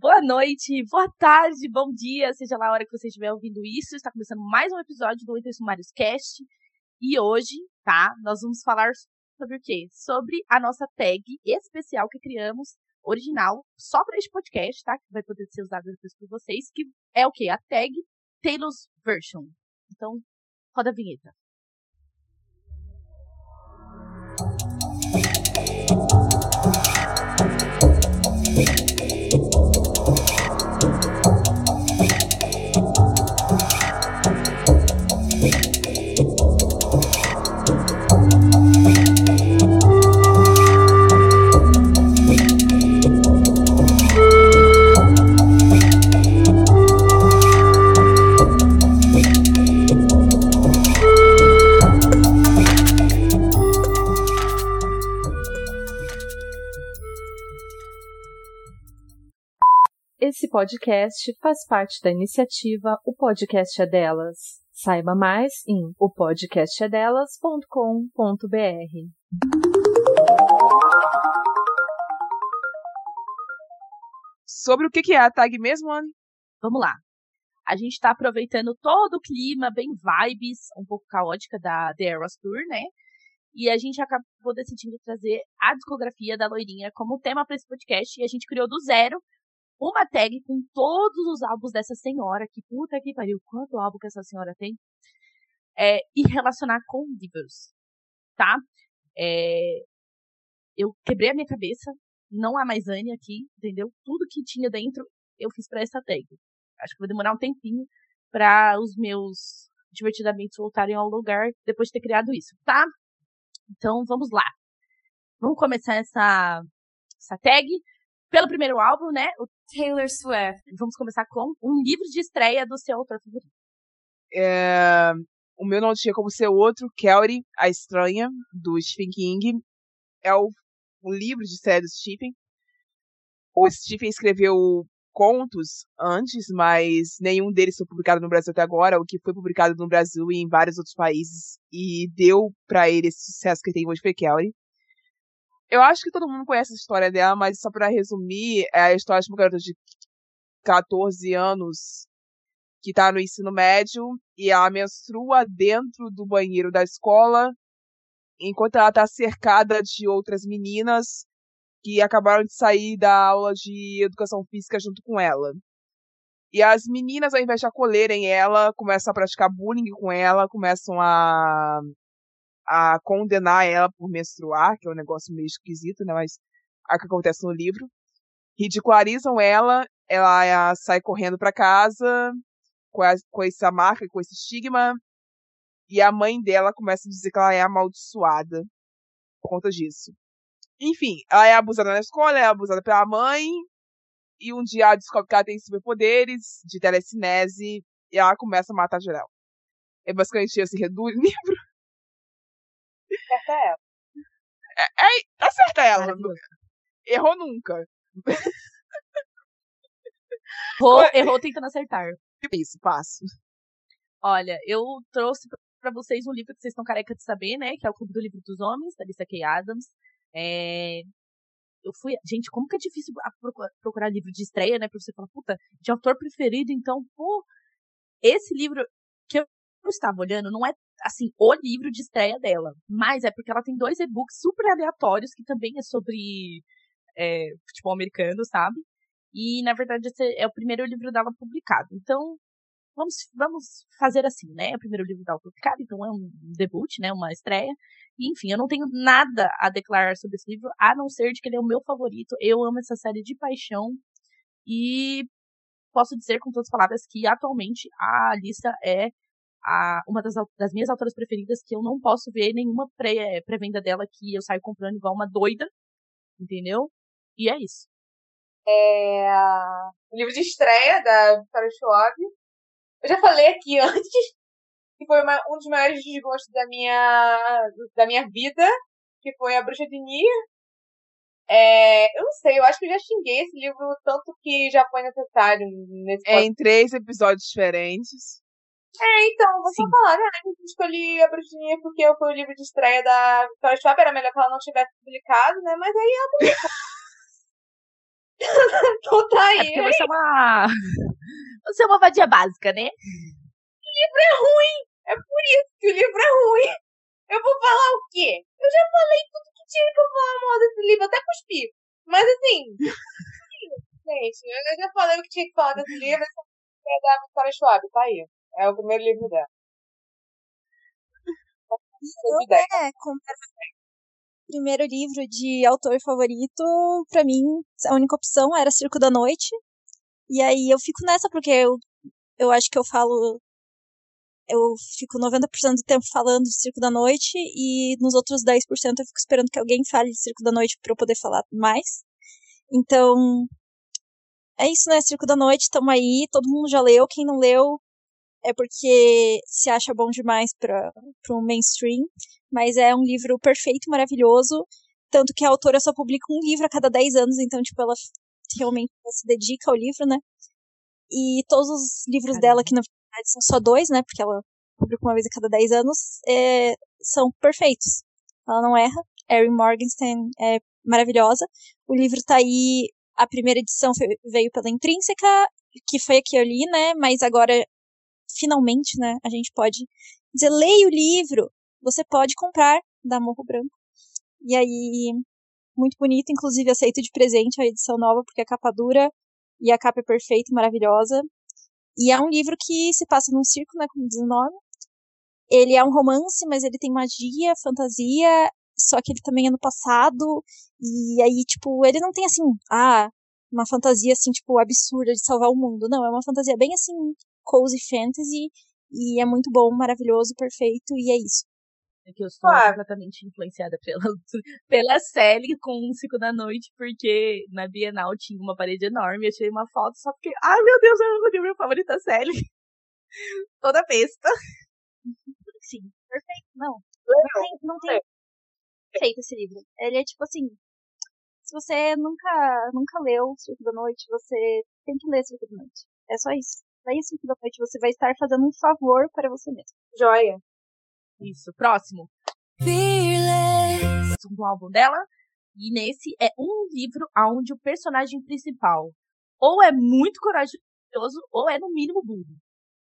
Boa noite, boa tarde, bom dia, seja lá a hora que você estiver ouvindo isso. Está começando mais um episódio do Entre Sumários Cast. E hoje, tá, nós vamos falar sobre o quê? Sobre a nossa tag especial que criamos, original, só para este podcast, tá? Que vai poder ser usado depois por vocês, que é o quê? A tag Taylor's Version. Então, roda a vinheta. Esse podcast faz parte da iniciativa O Podcast é Delas. Saiba mais em opodcastedelas.com.br. Sobre o que é a tag mesmo, Anne? Vamos lá. A gente está aproveitando todo o clima, bem vibes, um pouco caótica da The Eras Tour, né? E a gente acabou decidindo trazer a discografia da Loirinha como tema para esse podcast. E a gente criou do zero uma tag com todos os álbuns dessa senhora, que puta que pariu, quanto álbum que essa senhora tem, é, e relacionar com livros, tá? É, eu quebrei a minha cabeça, não há mais Anne aqui, entendeu? Tudo que tinha dentro eu fiz para essa tag. Acho que vai demorar um tempinho para os meus divertidamente voltarem ao lugar depois de ter criado isso, tá? Então vamos lá. Vamos começar essa, essa tag pelo primeiro álbum, né? O Taylor Swift. Vamos começar com um livro de estreia do seu autor favorito. É, o meu não tinha como ser outro, Kelly, A Estranha, do Stephen King. É o, o livro de estreia do Stephen. O Stephen escreveu contos antes, mas nenhum deles foi publicado no Brasil até agora. O que foi publicado no Brasil e em vários outros países e deu para ele esse sucesso que ele tem hoje foi Kelly. Eu acho que todo mundo conhece a história dela, mas só para resumir, é a história de uma garota de 14 anos que tá no ensino médio e ela menstrua dentro do banheiro da escola, enquanto ela tá cercada de outras meninas que acabaram de sair da aula de educação física junto com ela. E as meninas, ao invés de acolherem ela, começam a praticar bullying com ela, começam a a condenar ela por menstruar, que é um negócio meio esquisito, né? Mas é o que acontece no livro. Ridicularizam ela, ela sai correndo para casa com, a, com essa marca, com esse estigma, e a mãe dela começa a dizer que ela é amaldiçoada por conta disso. Enfim, ela é abusada na escola, é abusada pela mãe, e um dia ela descobre que ela tem superpoderes de telecinese, e ela começa a matar geral. É basicamente esse reduz o livro. Acerta ela. É, é, acerta ela. Errou nunca. Errou, errou tentando acertar. Isso, passo. Olha, eu trouxe para vocês um livro que vocês estão careca de saber, né? Que é o Clube do Livro dos Homens, da Lisa Kay Adams. É... Eu fui. Gente, como que é difícil procurar livro de estreia, né? Pra você falar, puta, de autor preferido, então, pô. Esse livro que eu estava olhando não é assim, o livro de estreia dela. Mas é porque ela tem dois e-books super aleatórios que também é sobre é, futebol americano, sabe? E, na verdade, esse é o primeiro livro dela publicado. Então, vamos, vamos fazer assim, né? É o primeiro livro dela publicado, então é um debut, né? Uma estreia. E, enfim, eu não tenho nada a declarar sobre esse livro, a não ser de que ele é o meu favorito. Eu amo essa série de paixão. E posso dizer com todas as palavras que atualmente a lista é a, uma das, das, minhas autoras preferidas que eu não posso ver nenhuma pré, pré-venda dela que eu saio comprando igual uma doida, entendeu? E é isso. É o livro de estreia da Victoria Schwab. Eu já falei aqui antes que foi uma, um dos maiores desgostos da minha, da minha vida, que foi A Bruxa de Nier. É, eu não sei, eu acho que eu já xinguei esse livro tanto que já foi necessário nesse É em três episódios diferentes. É, então, vou só falar, né? Eu escolhi a Bruxinha porque foi o livro de estreia da Victoria Schwab, era melhor que ela não tivesse publicado, né? Mas aí ela publicou. então tá aí. É porque Você é uma. Você é uma vadia básica, né? O livro é ruim. É por isso que o livro é ruim. Eu vou falar o quê? Eu já falei tudo que tinha que eu falar mal desse livro, até cuspi. Mas assim. gente, eu já falei o que tinha que falar desse livro. Essa é da Vitória Schwab, tá aí. É o primeiro livro dela. É, primeiro livro de autor favorito, para mim, a única opção era Circo da Noite. E aí eu fico nessa porque eu, eu acho que eu falo. Eu fico 90% do tempo falando de Circo da Noite e nos outros 10% eu fico esperando que alguém fale de Circo da Noite para eu poder falar mais. Então, é isso, né? Circo da Noite, tamo aí, todo mundo já leu. Quem não leu, é porque se acha bom demais para um mainstream, mas é um livro perfeito, maravilhoso, tanto que a autora só publica um livro a cada 10 anos, então, tipo, ela realmente se dedica ao livro, né? E todos os livros Caramba. dela, que na verdade são só dois, né, porque ela publica uma vez a cada 10 anos, é, são perfeitos. Ela não erra. Erin Morgenstern é maravilhosa. O livro tá aí, a primeira edição veio pela Intrínseca, que foi a que eu li, né, mas agora finalmente, né, a gente pode dizer, leia o livro, você pode comprar da Morro Branco. E aí, muito bonito, inclusive aceito de presente a edição nova, porque a capa dura e a capa é perfeita e maravilhosa. E é um livro que se passa num circo, né, como diz o nome. Ele é um romance, mas ele tem magia, fantasia, só que ele também é no passado. E aí, tipo, ele não tem assim, ah, uma fantasia assim, tipo, absurda de salvar o mundo. Não, é uma fantasia bem assim, cozy fantasy e é muito bom, maravilhoso, perfeito e é isso. É que eu sou ah. completamente influenciada pela, pela Sally com um Cinco da Noite, porque na Bienal tinha uma parede enorme, eu tirei uma foto só porque, ai meu Deus, eu o meu favorito da Sally. Toda besta. Sim, perfeito. Não, não tem, não tem feito esse livro. Ele é tipo assim, se você nunca, nunca leu Circo da Noite, você tem que ler Circo da Noite. É só isso leia cinco da noite, você vai estar fazendo um favor para você mesmo. Joia. Isso. Próximo. Fearless. Do álbum dela. E nesse é um livro onde o personagem principal ou é muito corajoso ou é no mínimo burro.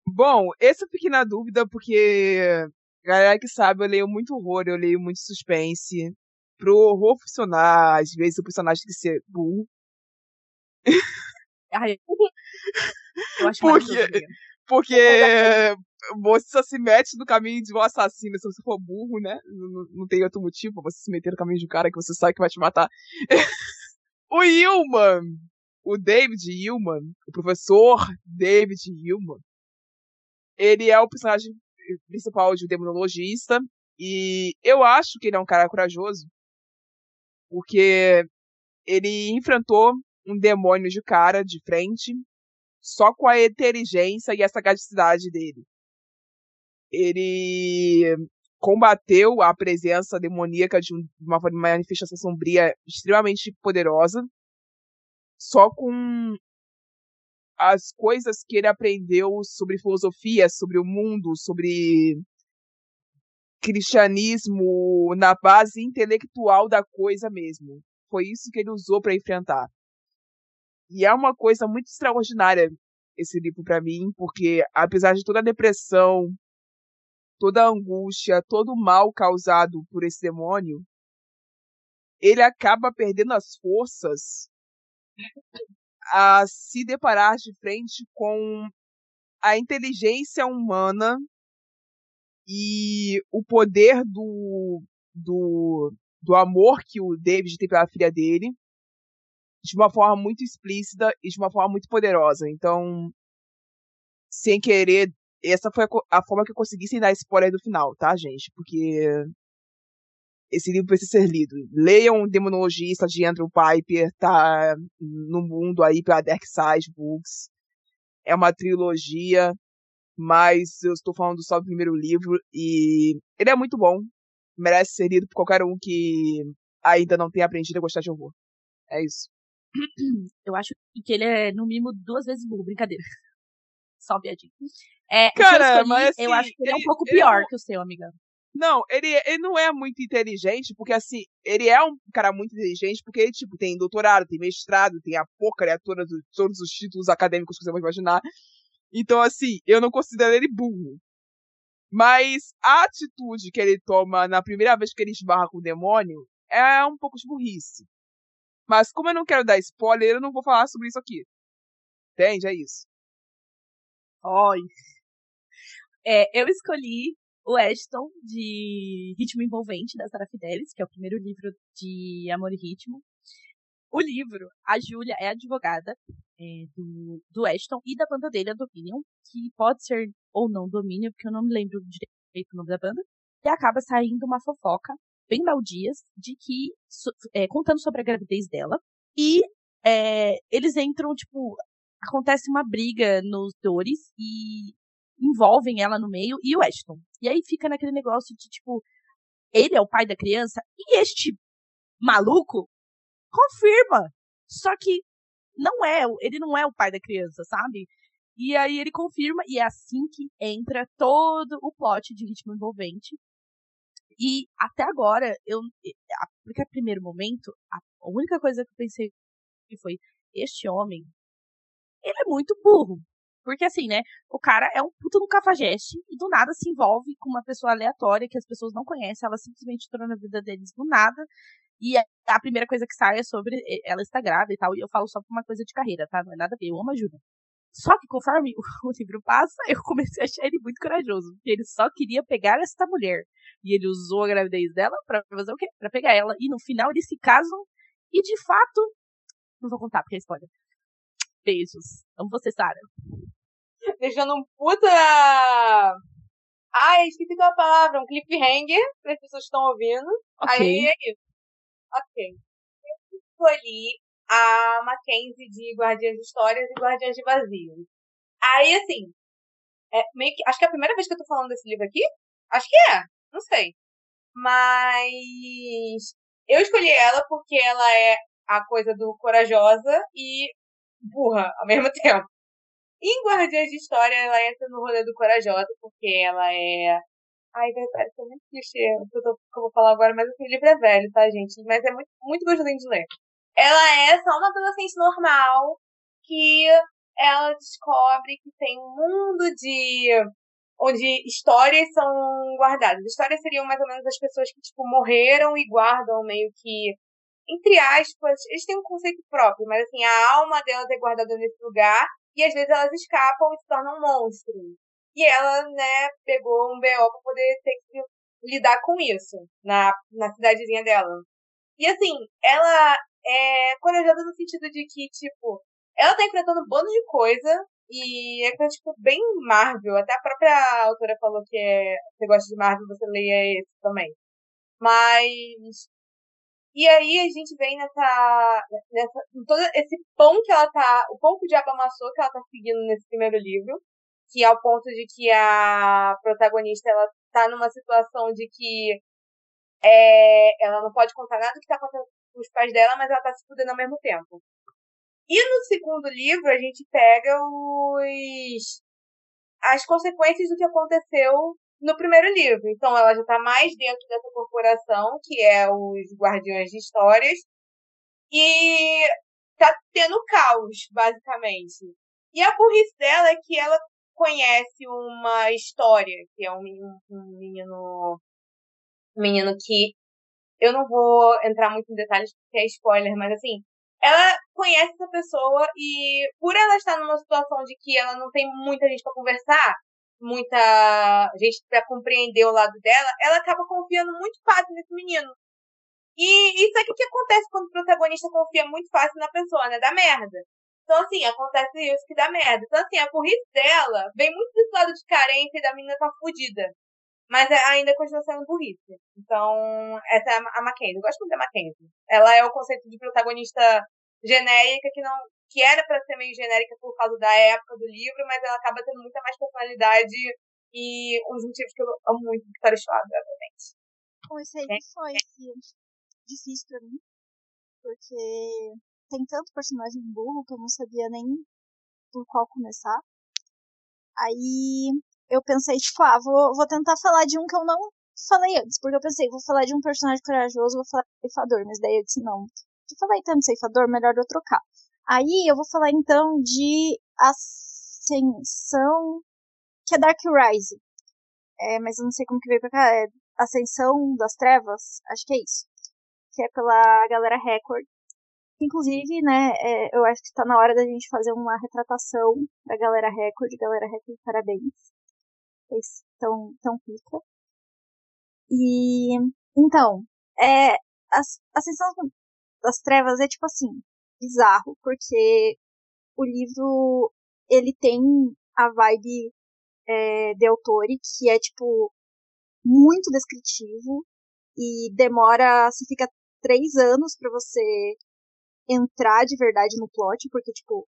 Bom, esse eu fiquei na dúvida porque galera que sabe, eu leio muito horror, eu leio muito suspense. Pro horror funcionar, às vezes o personagem tem que ser burro. Ai, eu acho porque, porque você só se mete no caminho de um assassino se você for burro, né? Não, não tem outro motivo pra você se meter no caminho de um cara que você sabe que vai te matar. o Hillman, o David Hillman, o professor David Hillman, ele é o personagem principal de um demonologista e eu acho que ele é um cara corajoso porque ele enfrentou um demônio de cara, de frente, só com a inteligência e a sagacidade dele. Ele combateu a presença demoníaca de uma manifestação sombria extremamente poderosa, só com as coisas que ele aprendeu sobre filosofia, sobre o mundo, sobre cristianismo na base intelectual da coisa mesmo. Foi isso que ele usou para enfrentar. E é uma coisa muito extraordinária esse livro para mim, porque apesar de toda a depressão, toda a angústia, todo o mal causado por esse demônio, ele acaba perdendo as forças a se deparar de frente com a inteligência humana e o poder do, do, do amor que o David tem pela filha dele de uma forma muito explícita e de uma forma muito poderosa. Então, sem querer, essa foi a, a forma que eu consegui sem dar spoiler do final, tá, gente? Porque esse livro precisa ser lido. Leiam Demonologista de Andrew Piper, tá no mundo aí pela Dark Side Books. É uma trilogia, mas eu estou falando só do primeiro livro e ele é muito bom. Merece ser lido por qualquer um que ainda não tenha aprendido a gostar de horror. É isso. Eu acho que ele é, no mínimo, duas vezes burro. Brincadeira. Só piadinha. É, Cara, eu, escolhi, mas assim, eu acho que ele é um pouco pior que o seu, amiga. Não, ele, ele não é muito inteligente, porque assim, ele é um cara muito inteligente, porque ele, tipo, tem doutorado, tem mestrado, tem a porcaria toda, todos os títulos acadêmicos que você pode imaginar. Então, assim, eu não considero ele burro. Mas a atitude que ele toma na primeira vez que ele esbarra com o demônio é um pouco de burrice. Mas como eu não quero dar spoiler, eu não vou falar sobre isso aqui. Entende? É isso. Oi. É, eu escolhi o Ashton, de Ritmo Envolvente, da Sarah Fidelis, que é o primeiro livro de Amor e Ritmo. O livro, a Júlia é advogada é, do, do Ashton e da banda dele, a Dominion, que pode ser ou não Dominion, porque eu não me lembro direito o nome da banda. E acaba saindo uma fofoca, bem baldias, de que, é, contando sobre a gravidez dela. E é, eles entram, tipo, acontece uma briga nos dores e envolvem ela no meio e o Ashton. E aí fica naquele negócio de, tipo, ele é o pai da criança e este maluco confirma. Só que não é, ele não é o pai da criança, sabe? E aí ele confirma, e é assim que entra todo o plot de ritmo envolvente. E até agora, eu. Porque a primeiro momento, a única coisa que eu pensei foi: este homem, ele é muito burro. Porque assim, né? O cara é um puta no cafajeste e do nada se envolve com uma pessoa aleatória que as pessoas não conhecem, ela simplesmente entrou na vida deles do nada. E a primeira coisa que sai é sobre ela está grávida e tal. E eu falo só por uma coisa de carreira, tá? Não é nada a ver, eu amo a Júlia. Só que conforme o livro passa, eu comecei a achar ele muito corajoso. Porque ele só queria pegar essa mulher. E ele usou a gravidez dela pra fazer o quê? Pra pegar ela. E no final eles se casam. E de fato. Não vou contar porque é spoiler. Beijos. Amo você, Sara. Deixando um puta. Ai, esqueci uma palavra. Um cliffhanger para as pessoas que estão ouvindo. Okay. Aí é isso. Ok. Eu escolhi a Mackenzie de Guardiãs de Histórias e Guardiãs de Vazio. Aí, assim. É meio que, acho que é a primeira vez que eu tô falando desse livro aqui. Acho que é. Não sei. Mas. Eu escolhi ela porque ela é a coisa do corajosa e burra ao mesmo tempo. Em Guardiões de História, ela entra no rolê do Corajosa, porque ela é. Ai, verdade, é muito clichê o tô, que eu vou falar agora, mas esse livro é velho, tá, gente? Mas é muito, muito gostosinho de ler. Ela é só uma adolescente normal que ela descobre que tem um mundo de onde histórias são guardadas. Histórias seriam mais ou menos as pessoas que tipo morreram e guardam meio que entre aspas, eles têm um conceito próprio, mas assim, a alma delas é guardada nesse lugar e às vezes elas escapam e se tornam monstros. E ela, né, pegou um BO pra poder ter que lidar com isso na, na cidadezinha dela. E assim, ela é corajosa no sentido de que, tipo, ela tá enfrentando um bando de coisa e é tipo bem Marvel. Até a própria autora falou que é, você gosta de Marvel, você leia esse também. Mas e aí a gente vem nessa, nessa todo esse pão que ela tá, o pão que o diabo amassou que ela tá seguindo nesse primeiro livro, que é o ponto de que a protagonista ela tá numa situação de que é, ela não pode contar nada do que tá os pais dela, mas ela tá se fudendo ao mesmo tempo. E no segundo livro a gente pega os as consequências do que aconteceu no primeiro livro. Então ela já está mais dentro dessa corporação, que é os Guardiões de Histórias, e tá tendo caos, basicamente. E a burrice dela é que ela conhece uma história, que é um um menino, um menino que eu não vou entrar muito em detalhes porque é spoiler, mas assim, ela conhece essa pessoa e por ela estar numa situação de que ela não tem muita gente para conversar, muita gente para compreender o lado dela, ela acaba confiando muito fácil nesse menino. E isso é o que acontece quando o protagonista confia muito fácil na pessoa, né? Dá merda. Então, assim, acontece isso que dá merda. Então, assim, a burrice dela vem muito desse lado de carência e da menina tá fudida. Mas é, ainda continua sendo burrice. Então, essa é a Mackenzie. Eu gosto muito da Mackenzie. Ela é o conceito de protagonista genérica que não que era para ser meio genérica por causa da época do livro, mas ela acaba tendo muita mais personalidade e um dos motivos que eu amo muito Victoria Schwab, obviamente. Bom, isso aí é. foi difícil pra mim, porque tem tanto personagem burro que eu não sabia nem por qual começar. Aí eu pensei, tipo, ah, vou, vou tentar falar de um que eu não falei antes, porque eu pensei, vou falar de um personagem corajoso, vou falar de ceifador, mas daí eu disse, não, eu falei tanto ceifador, melhor eu trocar. Aí eu vou falar então de Ascensão, que é Dark Rise. É, mas eu não sei como que veio pra cá, é Ascensão das Trevas, acho que é isso. Que é pela galera Record. Inclusive, né, é, eu acho que está na hora da gente fazer uma retratação da galera Record. Galera Record, parabéns. Estão tão pica. E, então, é, a Ascensão das Trevas é tipo assim, bizarro, porque o livro, ele tem a vibe é, de autori, que é tipo, muito descritivo, e demora, você fica três anos para você entrar de verdade no plot, porque, tipo,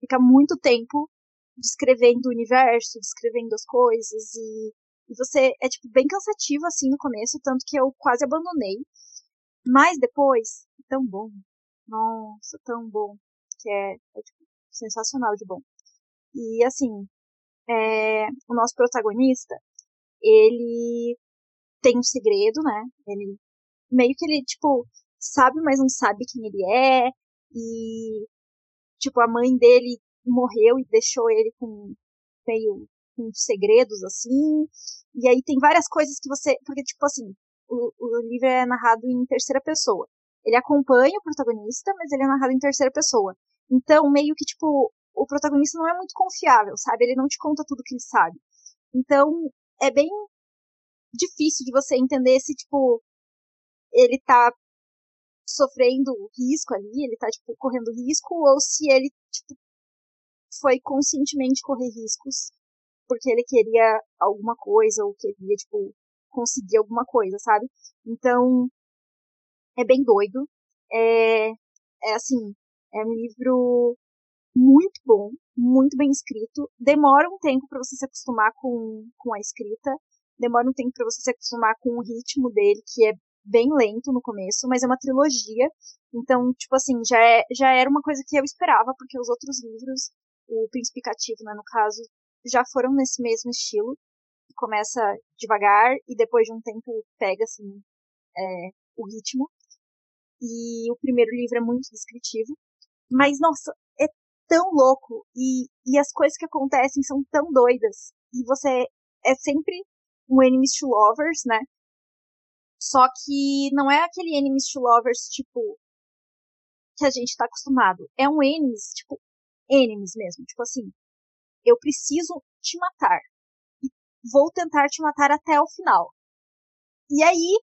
fica muito tempo descrevendo o universo, descrevendo as coisas, e, e você é, tipo, bem cansativo, assim, no começo, tanto que eu quase abandonei. Mas depois, tão bom. Nossa, tão bom. Que é, é tipo, sensacional de bom. E, assim, é, o nosso protagonista, ele tem um segredo, né? Ele meio que ele, tipo, sabe, mas não sabe quem ele é. E, tipo, a mãe dele morreu e deixou ele com meio com segredos, assim. E aí tem várias coisas que você. Porque, tipo assim, o, o livro é narrado em terceira pessoa. Ele acompanha o protagonista, mas ele é narrado em terceira pessoa. Então, meio que, tipo, o protagonista não é muito confiável, sabe? Ele não te conta tudo que ele sabe. Então, é bem difícil de você entender se, tipo, ele tá sofrendo risco ali, ele tá, tipo, correndo risco, ou se ele, tipo, foi conscientemente correr riscos porque ele queria alguma coisa, ou queria, tipo, conseguir alguma coisa, sabe? Então, é bem doido. É, é assim, é um livro muito bom, muito bem escrito. Demora um tempo para você se acostumar com, com a escrita. Demora um tempo para você se acostumar com o ritmo dele, que é bem lento no começo, mas é uma trilogia. Então, tipo assim, já, é, já era uma coisa que eu esperava, porque os outros livros, o Príncipe Cativo, né, no caso, já foram nesse mesmo estilo. Começa devagar e depois de um tempo pega, assim, é, o ritmo. E o primeiro livro é muito descritivo. Mas, nossa, é tão louco e, e as coisas que acontecem são tão doidas. E você é sempre um enemies to lovers, né? Só que não é aquele enemies to lovers, tipo, que a gente tá acostumado. É um enemies, tipo, enemies mesmo. Tipo assim, eu preciso te matar. E vou tentar te matar até o final. E aí,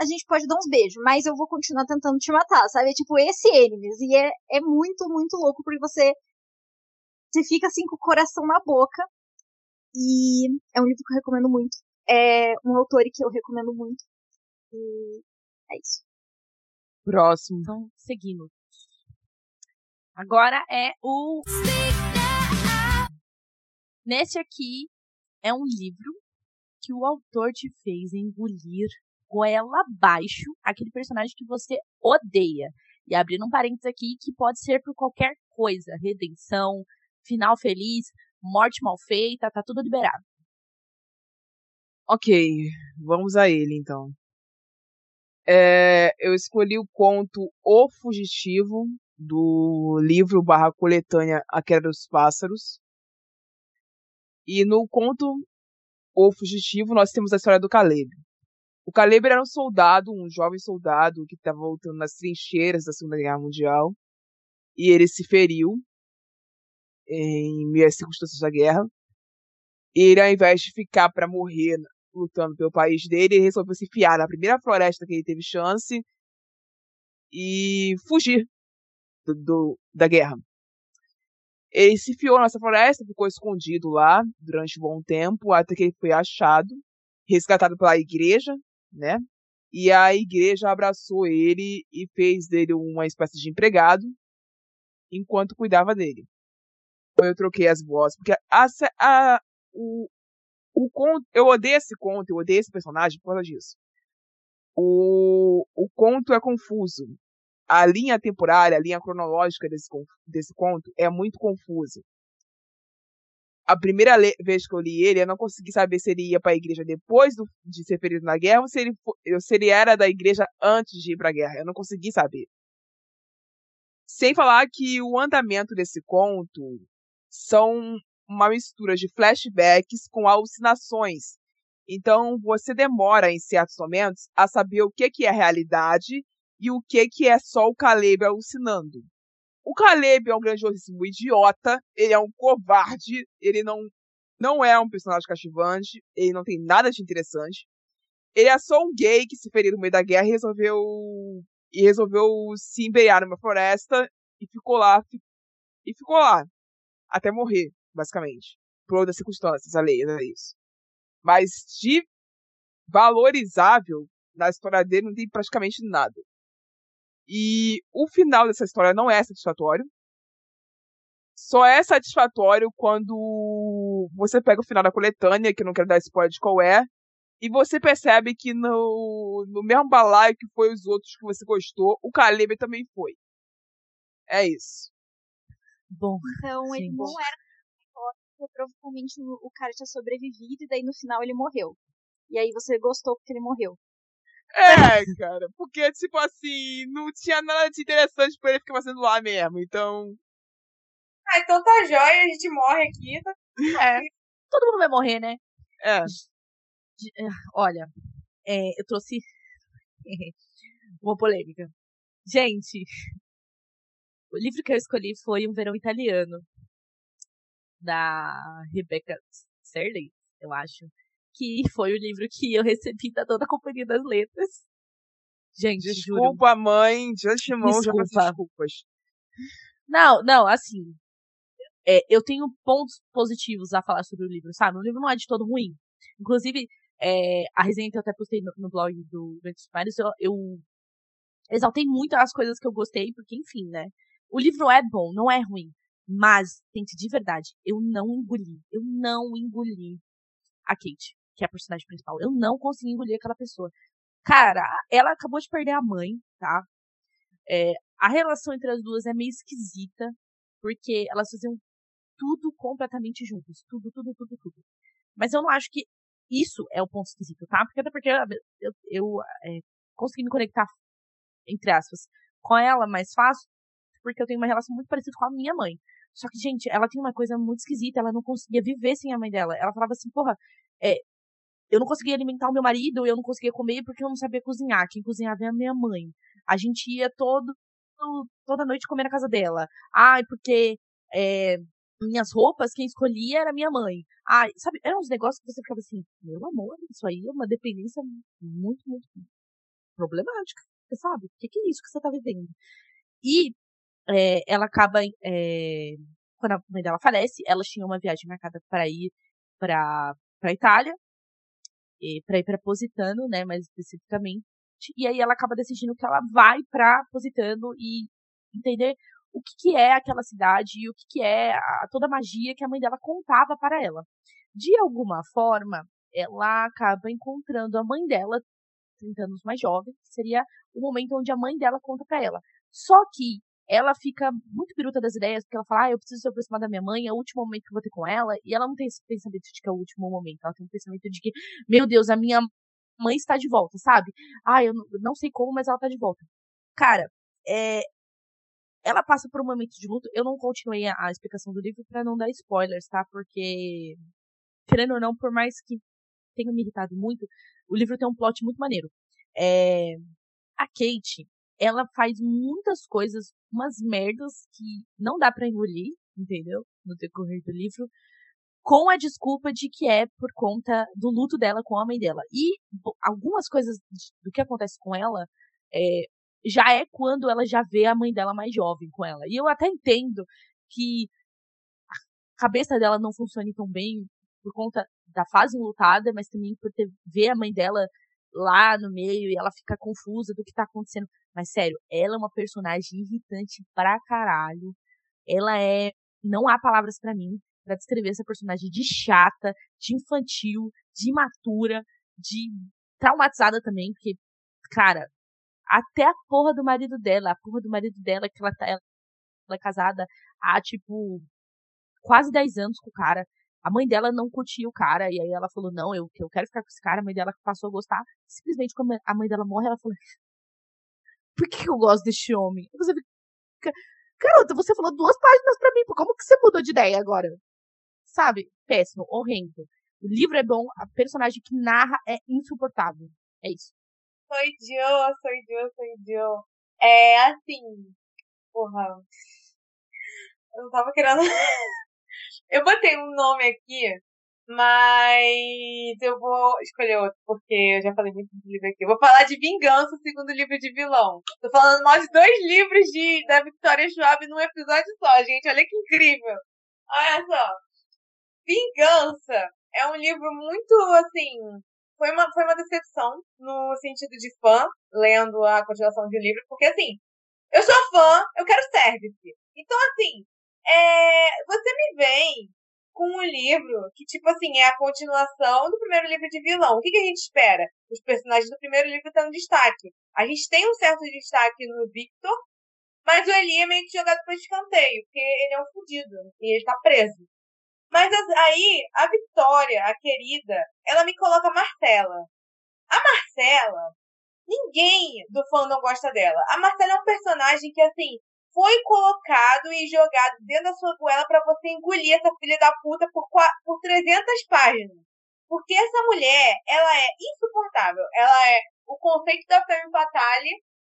a gente pode dar uns beijos, mas eu vou continuar tentando te matar, sabe? É tipo esse enemies. E é, é muito, muito louco, porque você, você fica assim com o coração na boca. E é um livro que eu recomendo muito. É um autor que eu recomendo muito. E é isso. Próximo. Então, seguindo. Agora é o. Nesse aqui é um livro que o autor te fez engolir goela abaixo aquele personagem que você odeia. E abrindo um parênteses aqui que pode ser por qualquer coisa: redenção, final feliz, morte mal feita, tá tudo liberado. Ok, vamos a ele então. É, eu escolhi o conto O Fugitivo, do livro barra coletânea A Queda dos Pássaros. E no conto O Fugitivo nós temos a história do Caleb. O Caleb era um soldado, um jovem soldado que estava voltando nas trincheiras da Segunda Guerra Mundial. E ele se feriu em meio às circunstâncias da guerra. E ele, ao invés de ficar para morrer lutando pelo país dele, ele resolveu se enfiar na primeira floresta que ele teve chance e fugir do, do, da guerra. Ele se enfiou nessa floresta, ficou escondido lá durante um bom tempo, até que ele foi achado, resgatado pela igreja, né? E a igreja abraçou ele e fez dele uma espécie de empregado enquanto cuidava dele. Eu troquei as vozes, porque a, a, o, o conto, eu odeio esse conto, eu odeio esse personagem por causa disso. O, o conto é confuso. A linha temporária, a linha cronológica desse, desse conto é muito confusa. a primeira vez que eu li ele, eu não consegui saber se ele ia para a igreja depois do, de ser ferido na guerra ou se ele, se ele era da igreja antes de ir para a guerra. Eu não consegui saber. Sem falar que o andamento desse conto são uma mistura de flashbacks com alucinações. Então você demora em certos momentos a saber o que, é realidade e o que, que é só o Caleb alucinando. O Caleb é um grandiosíssimo idiota, ele é um covarde, ele não, não é um personagem cativante, ele não tem nada de interessante. Ele é só um gay que se feriu no meio da guerra e resolveu, e resolveu se embeiar numa floresta e ficou lá, e ficou lá, até morrer, basicamente. Por outras circunstâncias alheias a isso. Mas de valorizável na história dele não tem praticamente nada. E o final dessa história não é satisfatório. Só é satisfatório quando você pega o final da coletânea, que eu não quero dar spoiler de qual é, e você percebe que no, no mesmo balaio que foi os outros que você gostou, o Caleb também foi. É isso. Bom. Então sim. ele não era provavelmente o cara tinha sobrevivido e daí no final ele morreu. E aí você gostou porque ele morreu. É, cara, porque, tipo assim, não tinha nada de interessante pra ele ficar fazendo lá mesmo, então. Ah, então tá jóia, a gente morre aqui. Tá... É. Todo mundo vai morrer, né? É. é olha, é, eu trouxe uma polêmica. Gente, o livro que eu escolhi foi Um Verão Italiano, da Rebecca Serley, eu acho que foi o livro que eu recebi da Dona Companhia das Letras. Gente, desculpa, juro. mãe, de antemão já peço desculpas. Não, não, assim, é, eu tenho pontos positivos a falar sobre o livro, sabe? O livro não é de todo ruim. Inclusive, é, a resenha que eu até postei no, no blog do Ventos Mares, eu, eu exaltei muito as coisas que eu gostei, porque, enfim, né? O livro é bom, não é ruim. Mas, gente, de verdade, eu não engoli. Eu não engoli a Kate que é a personagem principal. Eu não consegui engolir aquela pessoa. Cara, ela acabou de perder a mãe, tá? É, a relação entre as duas é meio esquisita, porque elas faziam tudo completamente juntas. Tudo, tudo, tudo, tudo. Mas eu não acho que isso é o ponto esquisito, tá? Porque até porque eu, eu, eu é, consegui me conectar, entre aspas, com ela mais fácil, porque eu tenho uma relação muito parecida com a minha mãe. Só que, gente, ela tem uma coisa muito esquisita, ela não conseguia viver sem a mãe dela. Ela falava assim, porra, é, eu não conseguia alimentar o meu marido, eu não conseguia comer porque eu não sabia cozinhar. Quem cozinhava é a minha mãe. A gente ia todo, toda noite comer na casa dela. Ai, porque é, minhas roupas, quem escolhia era minha mãe. Ai, sabe, eram uns negócios que você ficava assim, meu amor, isso aí é uma dependência muito, muito problemática. Você sabe? O que, que é isso que você tá vivendo? E é, ela acaba. É, quando a mãe dela falece, ela tinha uma viagem marcada para ir para para Itália para ir para Positano, né, mais especificamente. E aí ela acaba decidindo que ela vai para Positano e entender o que, que é aquela cidade e o que, que é a, toda a magia que a mãe dela contava para ela. De alguma forma, ela acaba encontrando a mãe dela, 30 anos mais jovem, que seria o momento onde a mãe dela conta para ela. Só que ela fica muito piruta das ideias, porque ela fala, ah, eu preciso se aproximar da minha mãe, é o último momento que eu vou ter com ela, e ela não tem esse pensamento de que é o último momento, ela tem um pensamento de que, meu Deus, a minha mãe está de volta, sabe? Ah, eu não sei como, mas ela está de volta. Cara, é, ela passa por um momento de luto. Eu não continuei a, a explicação do livro para não dar spoilers, tá? Porque, querendo ou não, por mais que tenha me irritado muito, o livro tem um plot muito maneiro. É, a Kate, ela faz muitas coisas, umas merdas que não dá para engolir, entendeu? No decorrer do livro, com a desculpa de que é por conta do luto dela com a mãe dela. E algumas coisas do que acontece com ela é, já é quando ela já vê a mãe dela mais jovem com ela. E eu até entendo que a cabeça dela não funcione tão bem por conta da fase lutada, mas também por ter ver a mãe dela lá no meio e ela fica confusa do que tá acontecendo. Mas sério, ela é uma personagem irritante pra caralho. Ela é. Não há palavras para mim para descrever essa personagem de chata, de infantil, de imatura, de traumatizada também, porque, cara, até a porra do marido dela, a porra do marido dela, que ela, tá, ela é casada há, tipo, quase 10 anos com o cara. A mãe dela não curtia o cara, e aí ela falou, não, eu, eu quero ficar com esse cara. A mãe dela passou a gostar. Simplesmente, quando a mãe dela morre, ela falou, por que eu gosto deste homem? Você fica, garota, você falou duas páginas pra mim, como que você mudou de ideia agora? Sabe? Péssimo, horrendo. O livro é bom, a personagem que narra é insuportável. É isso. Sou idiota, sou idiota, sou idiota. É assim. Porra. Eu não tava querendo. eu botei um nome aqui, mas eu vou escolher outro, porque eu já falei muito de livro aqui. Eu vou falar de Vingança, o segundo livro de vilão. Tô falando mais dois livros de, da Victoria Schwab num episódio só, gente. Olha que incrível. Olha só. Vingança é um livro muito, assim, foi uma, foi uma decepção no sentido de fã, lendo a continuação de livro, porque, assim, eu sou fã, eu quero service. Então, assim, é, você me vem com um livro que, tipo assim, é a continuação do primeiro livro de vilão. O que, que a gente espera? Os personagens do primeiro livro estão em destaque. A gente tem um certo destaque no Victor, mas o Eli é meio que jogado para escanteio, porque ele é um fudido e ele tá preso. Mas aí, a Vitória, a querida, ela me coloca a Marcela. A Marcela, ninguém do fã não gosta dela. A Marcela é um personagem que, assim, foi colocado e jogado dentro da sua goela para você engolir essa filha da puta por, por 300 páginas. Porque essa mulher, ela é insuportável. Ela é o conceito da femme fatale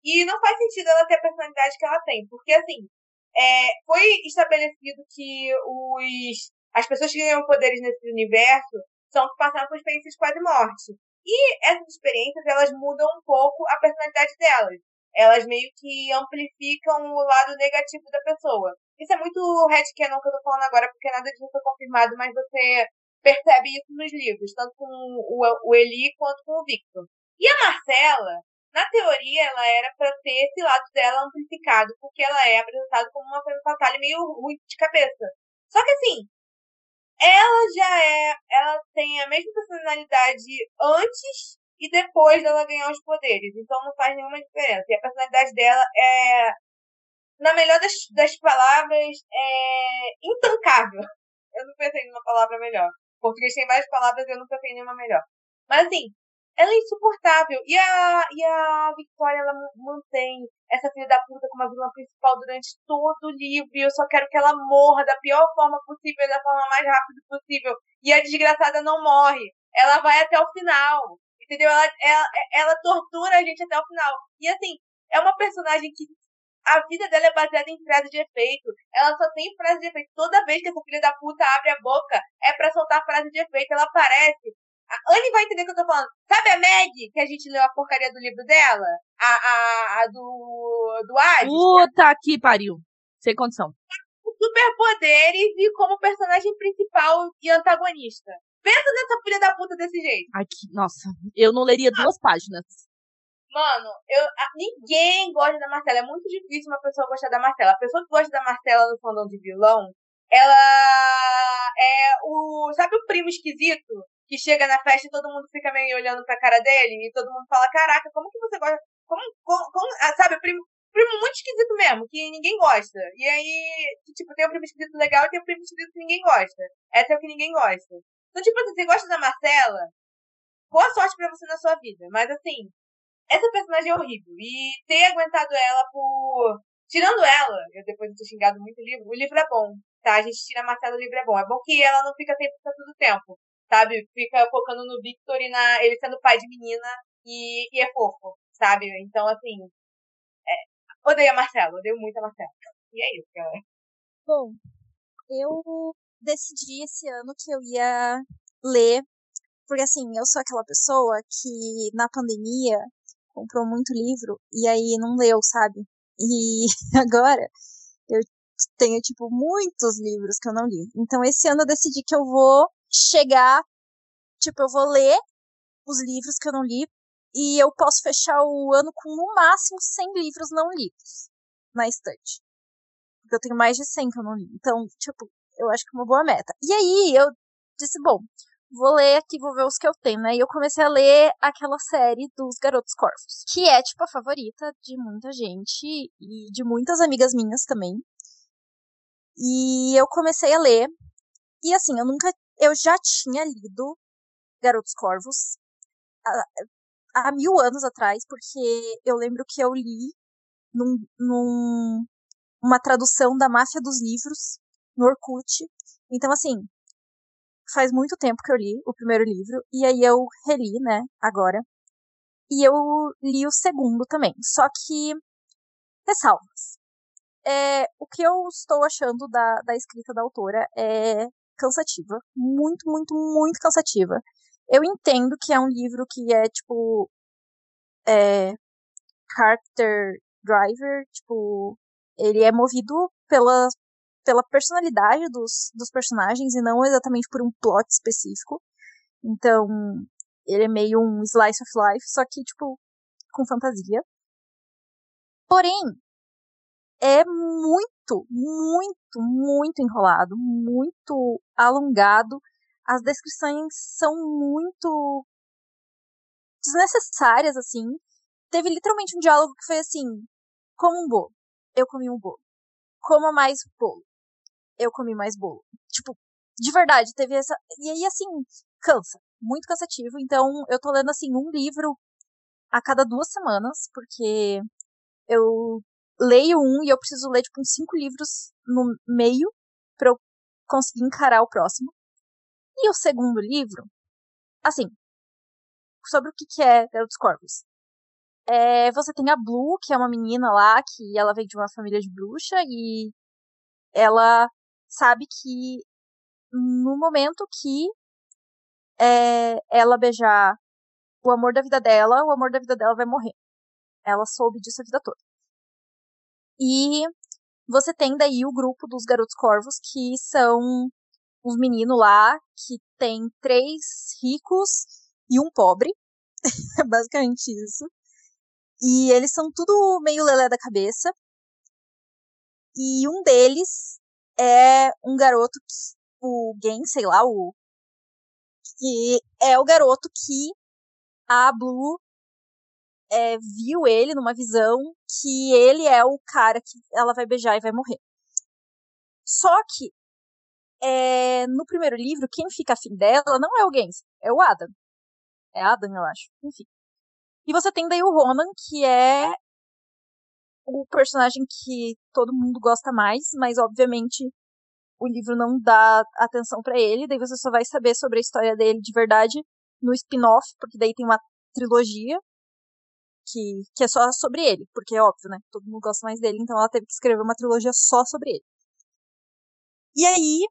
e não faz sentido ela ter a personalidade que ela tem. Porque, assim, é, foi estabelecido que os as pessoas que ganham poderes nesse universo são que passaram por experiências quase morte. E essas experiências, elas mudam um pouco a personalidade delas. Elas meio que amplificam o lado negativo da pessoa. Isso é muito headcanon que eu tô falando agora, porque nada disso foi confirmado, mas você percebe isso nos livros, tanto com o, Eli quanto com o Victor. E a Marcela, na teoria, ela era para ter esse lado dela amplificado, porque ela é apresentada como uma femme fatale meio ruim de cabeça. Só que assim, ela já é. Ela tem a mesma personalidade antes e depois dela ganhar os poderes. Então não faz nenhuma diferença. E a personalidade dela é. Na melhor das, das palavras, é intancável. Eu não pensei numa palavra melhor. O português tem várias palavras eu não pensei em nenhuma melhor. Mas assim, ela é insuportável. E a, e a Victoria, ela mantém essa filha da puta como a vilã principal durante todo o livro. E eu só quero que ela morra da pior forma possível, da forma mais rápida possível. E a desgraçada não morre. Ela vai até o final. Entendeu? Ela, ela, ela tortura a gente até o final. E assim, é uma personagem que a vida dela é baseada em frase de efeito. Ela só tem frase de efeito. Toda vez que essa filha da puta abre a boca, é para soltar frase de efeito. Ela aparece a Anne vai entender o que eu tô falando. Sabe a Meg, que a gente leu a porcaria do livro dela? A, a, a do, do Hades? Puta que pariu. Sem condição. Superpoderes e como personagem principal e antagonista. Pensa nessa filha da puta desse jeito. Aqui, nossa, eu não leria duas páginas. Mano, eu, ninguém gosta da Marcela. É muito difícil uma pessoa gostar da Marcela. A pessoa que gosta da Marcela no fandom de vilão, ela é o. Sabe o primo esquisito? que chega na festa e todo mundo fica meio olhando pra cara dele e todo mundo fala, caraca, como que você gosta? Como, como, como ah, sabe, primo, primo muito esquisito mesmo, que ninguém gosta. E aí, tipo, tem o primo esquisito legal e tem o primo esquisito que ninguém gosta. Essa é o que ninguém gosta. Então, tipo assim, você gosta da Marcela, boa sorte pra você na sua vida. Mas assim, essa personagem é horrível. E ter aguentado ela por. Tirando ela, eu depois de ter xingado muito o livro, o livro é bom, tá? A gente tira a Marcela, o livro é bom. É bom que ela não fica 100% do tempo sabe? Fica focando no Victor e na ele sendo pai de menina e, e é fofo, sabe? Então, assim, é, odeio a Marcela, odeio muito a Marcela. E é isso, galera. Bom, eu decidi esse ano que eu ia ler, porque assim, eu sou aquela pessoa que na pandemia comprou muito livro e aí não leu, sabe? E agora eu tenho, tipo, muitos livros que eu não li. Então esse ano eu decidi que eu vou chegar, tipo, eu vou ler os livros que eu não li e eu posso fechar o ano com no máximo 100 livros não lidos na estante. Porque eu tenho mais de 100 que eu não li. Então, tipo, eu acho que é uma boa meta. E aí eu disse, bom, vou ler aqui, vou ver os que eu tenho, né? E eu comecei a ler aquela série dos Garotos Corvos, que é, tipo, a favorita de muita gente e de muitas amigas minhas também. E eu comecei a ler. E assim, eu nunca eu já tinha lido Garotos Corvos há, há mil anos atrás, porque eu lembro que eu li num, num, uma tradução da Máfia dos Livros no Orkut. Então, assim, faz muito tempo que eu li o primeiro livro, e aí eu reli, né, agora. E eu li o segundo também. Só que, ressalvas. É, o que eu estou achando da, da escrita da autora é cansativa. Muito, muito, muito cansativa. Eu entendo que é um livro que é, tipo, é, character driver, tipo, ele é movido pela, pela personalidade dos, dos personagens e não exatamente por um plot específico. Então, ele é meio um slice of life, só que, tipo, com fantasia. Porém, é muito, muito, muito enrolado, muito alongado. As descrições são muito desnecessárias, assim. Teve literalmente um diálogo que foi assim: como um bolo. Eu comi um bolo. Coma mais bolo. Eu comi mais bolo. Tipo, de verdade, teve essa. E aí, assim, cansa. Muito cansativo. Então, eu tô lendo, assim, um livro a cada duas semanas, porque eu leio um e eu preciso ler, tipo, uns cinco livros no meio pra eu conseguir encarar o próximo. E o segundo livro, assim, sobre o que, que é Garotos Corvos. É, você tem a Blue, que é uma menina lá, que ela vem de uma família de bruxa, e ela sabe que no momento que é, ela beijar o amor da vida dela, o amor da vida dela vai morrer. Ela soube disso a vida toda. E você tem daí o grupo dos garotos corvos, que são uns meninos lá que tem três ricos e um pobre. é basicamente isso. E eles são tudo meio lelé da cabeça. E um deles é um garoto que, o Gen, sei lá, o que é o garoto que a Blue é, viu ele numa visão que ele é o cara que ela vai beijar e vai morrer. Só que é, no primeiro livro, quem fica afim dela não é o Gens, é o Adam. É Adam, eu acho. Enfim. E você tem daí o Ronan, que é o personagem que todo mundo gosta mais, mas obviamente o livro não dá atenção para ele, daí você só vai saber sobre a história dele de verdade no spin-off, porque daí tem uma trilogia que, que é só sobre ele, porque é óbvio, né? Todo mundo gosta mais dele, então ela teve que escrever uma trilogia só sobre ele. E aí,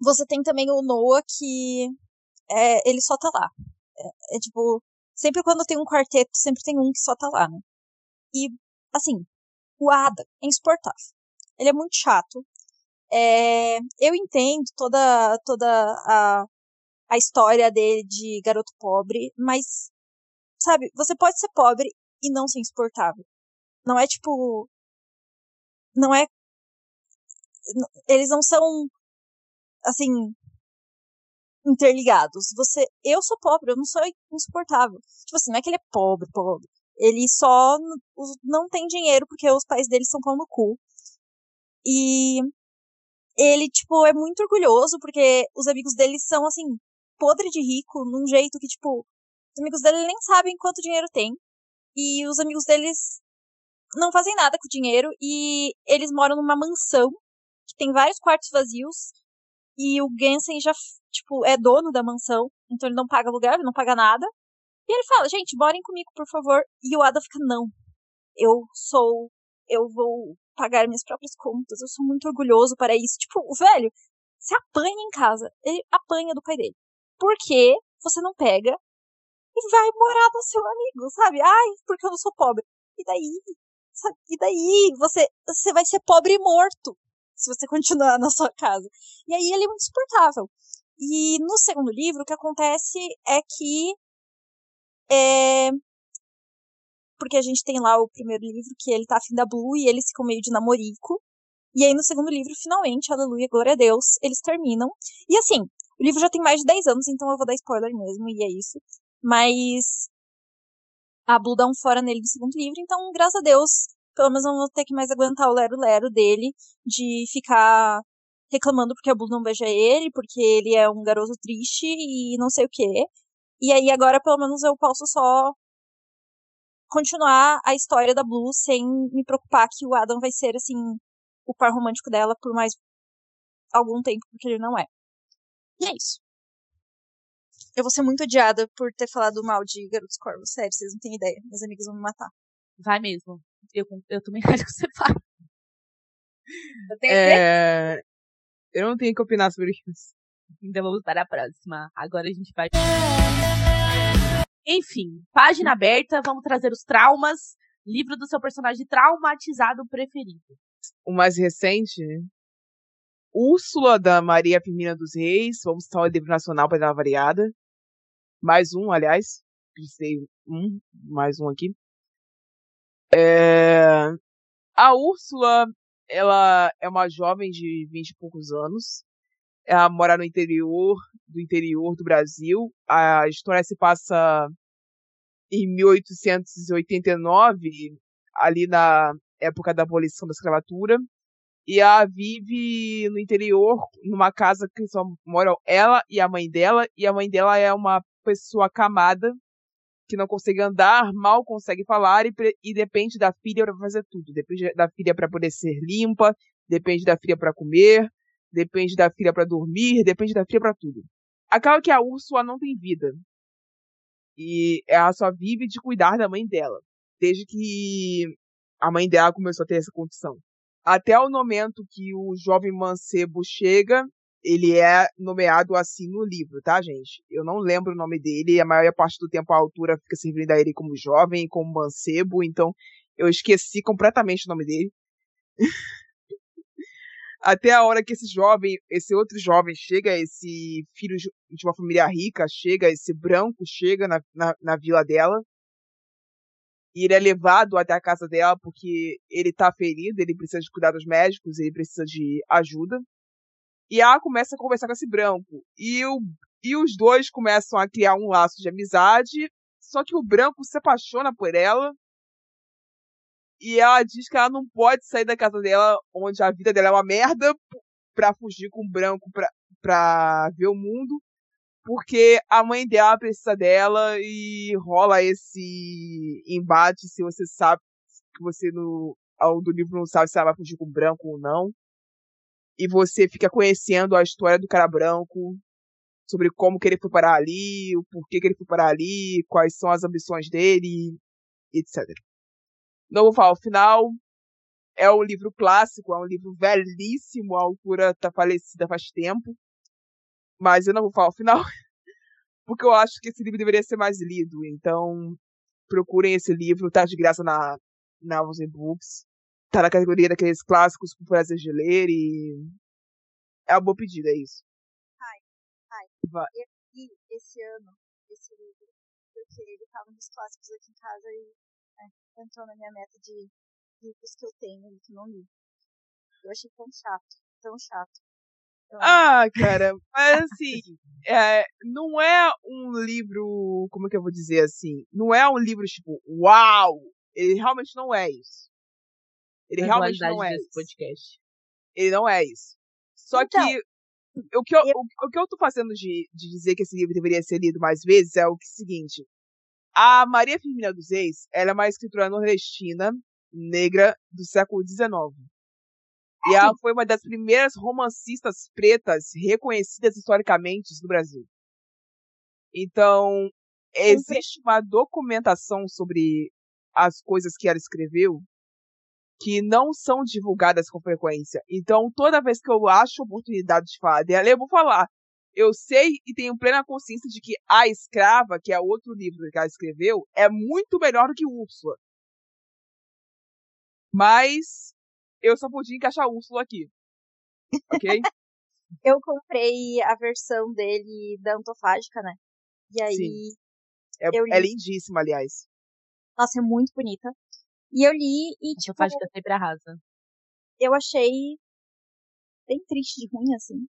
você tem também o Noah, que é, ele só tá lá. É, é, tipo, sempre quando tem um quarteto, sempre tem um que só tá lá, né? E, assim, o Ada é insuportável. Ele é muito chato. É, eu entendo toda, toda a, a história dele de garoto pobre, mas sabe, você pode ser pobre e não ser insuportável. Não é tipo. Não é. Eles não são. Assim. Interligados. Você. Eu sou pobre, eu não sou insuportável. Tipo assim, não é que ele é pobre, pobre. Ele só não tem dinheiro porque os pais dele são pão no cu. E ele, tipo, é muito orgulhoso porque os amigos dele são, assim, podre de rico, num jeito que, tipo, os amigos dele nem sabem quanto dinheiro tem. E os amigos deles não fazem nada com o dinheiro. E eles moram numa mansão que tem vários quartos vazios. E o Gensen já, tipo, é dono da mansão. Então ele não paga aluguel, ele não paga nada. E ele fala, gente, morem comigo, por favor. E o Ada fica, não. Eu sou. Eu vou pagar minhas próprias contas. Eu sou muito orgulhoso para isso. Tipo, o velho se apanha em casa. Ele apanha do pai dele. Por que você não pega e vai morar no seu amigo, sabe? Ai, porque eu não sou pobre. E daí? Sabe? E daí? Você, você vai ser pobre e morto se você continuar na sua casa. E aí ele é muito insuportável. E no segundo livro, o que acontece é que. É, porque a gente tem lá o primeiro livro que ele tá afim da Blue e eles ficam meio de namorico. E aí no segundo livro, finalmente, aleluia, glória a Deus, eles terminam. E assim, o livro já tem mais de 10 anos, então eu vou dar spoiler mesmo, e é isso. Mas a Blue dá um fora nele no segundo livro, então, graças a Deus, pelo menos não vou ter que mais aguentar o lero-lero dele de ficar reclamando porque a Blue não beija ele, porque ele é um garoto triste e não sei o quê. E aí agora pelo menos eu posso só continuar a história da Blue sem me preocupar que o Adam vai ser assim o par romântico dela por mais algum tempo, porque ele não é. E é isso. Eu vou ser muito odiada por ter falado mal de Garotos Corvos. Sério, vocês não têm ideia. Meus amigos vão me matar. Vai mesmo. Eu, eu também acho que você fala. Eu tenho. É... Eu não tenho que opinar sobre isso. Então vamos para a próxima. Agora a gente vai. Enfim, página aberta, vamos trazer os traumas. Livro do seu personagem traumatizado preferido. O mais recente, Úrsula, da Maria Firmina dos Reis. Vamos citar o livro nacional para dar uma variada. Mais um, aliás. Pensei um, mais um aqui. É... A Úrsula, ela é uma jovem de vinte e poucos anos. Ela mora no interior do interior do Brasil. A história se passa em 1889, ali na época da abolição da escravatura. E ela vive no interior, numa casa que só moram ela e a mãe dela. E a mãe dela é uma pessoa acamada, que não consegue andar, mal consegue falar e, e depende da filha para fazer tudo. Depende da filha para poder ser limpa, depende da filha para comer, depende da filha para dormir, depende da filha para tudo. Acaba que a Úrsula não tem vida. E ela só vive de cuidar da mãe dela, desde que a mãe dela começou a ter essa condição. Até o momento que o jovem mancebo chega, ele é nomeado assim no livro, tá, gente? Eu não lembro o nome dele, a maior parte do tempo a altura fica servindo a ele como jovem, como mancebo, então eu esqueci completamente o nome dele. Até a hora que esse jovem, esse outro jovem chega, esse filho de uma família rica chega, esse branco chega na, na, na vila dela, e ele é levado até a casa dela porque ele tá ferido, ele precisa de cuidados médicos, ele precisa de ajuda. E ela começa a conversar com esse branco. E, o, e os dois começam a criar um laço de amizade. Só que o branco se apaixona por ela. E ela diz que ela não pode sair da casa dela, onde a vida dela é uma merda, pra fugir com o branco pra, pra ver o mundo porque a mãe dela precisa dela e rola esse embate se você sabe que você no ao do livro não sabe se ela vai fugir com branco ou não. E você fica conhecendo a história do cara branco, sobre como que ele foi parar ali, o porquê que ele foi parar ali, quais são as ambições dele, etc. Não vou falar o final. É um livro clássico, é um livro velhíssimo, a autora tá falecida faz tempo. Mas eu não vou falar o final, porque eu acho que esse livro deveria ser mais lido. Então, procurem esse livro, tá de graça na, na Amazon Books. Tá na categoria daqueles clássicos com prazer de ler e. É uma boa pedida, é isso. Ai, ai. Vai. Eu li esse ano esse livro, porque ele tava nos clássicos aqui em casa e entrou na minha meta de livros que eu tenho e que não li. Eu achei tão chato, tão chato. Ah, cara, mas assim, é, não é um livro, como é que eu vou dizer assim? Não é um livro tipo, uau! Ele realmente não é isso. Ele realmente não é isso. podcast. Ele não é isso. Só Então, que o que eu, o, o que eu tô fazendo de, de dizer que esse livro deveria ser lido mais vezes é o seguinte. A Maria Firmina dos Reis, ela é uma escritora nordestina, negra, do século XIX. E ela foi uma das primeiras romancistas pretas reconhecidas historicamente no Brasil. Então, existe uma documentação sobre as coisas que ela escreveu que não são divulgadas com frequência. Então, toda vez que eu acho oportunidade de falar dela, eu vou falar. Eu sei e tenho plena consciência de que A Escrava, que é outro livro que ela escreveu, é muito melhor do que Úrsula. Mas eu só podia encaixar Úrsula aqui. Ok? eu comprei a versão dele da Antofágica, né? E aí, Sim. É, Eu li. é lindíssima, aliás. nossa, é muito bonita. E eu li e, A tipo, fágica sempre arrasa. eu achei bem triste de ruim, assim.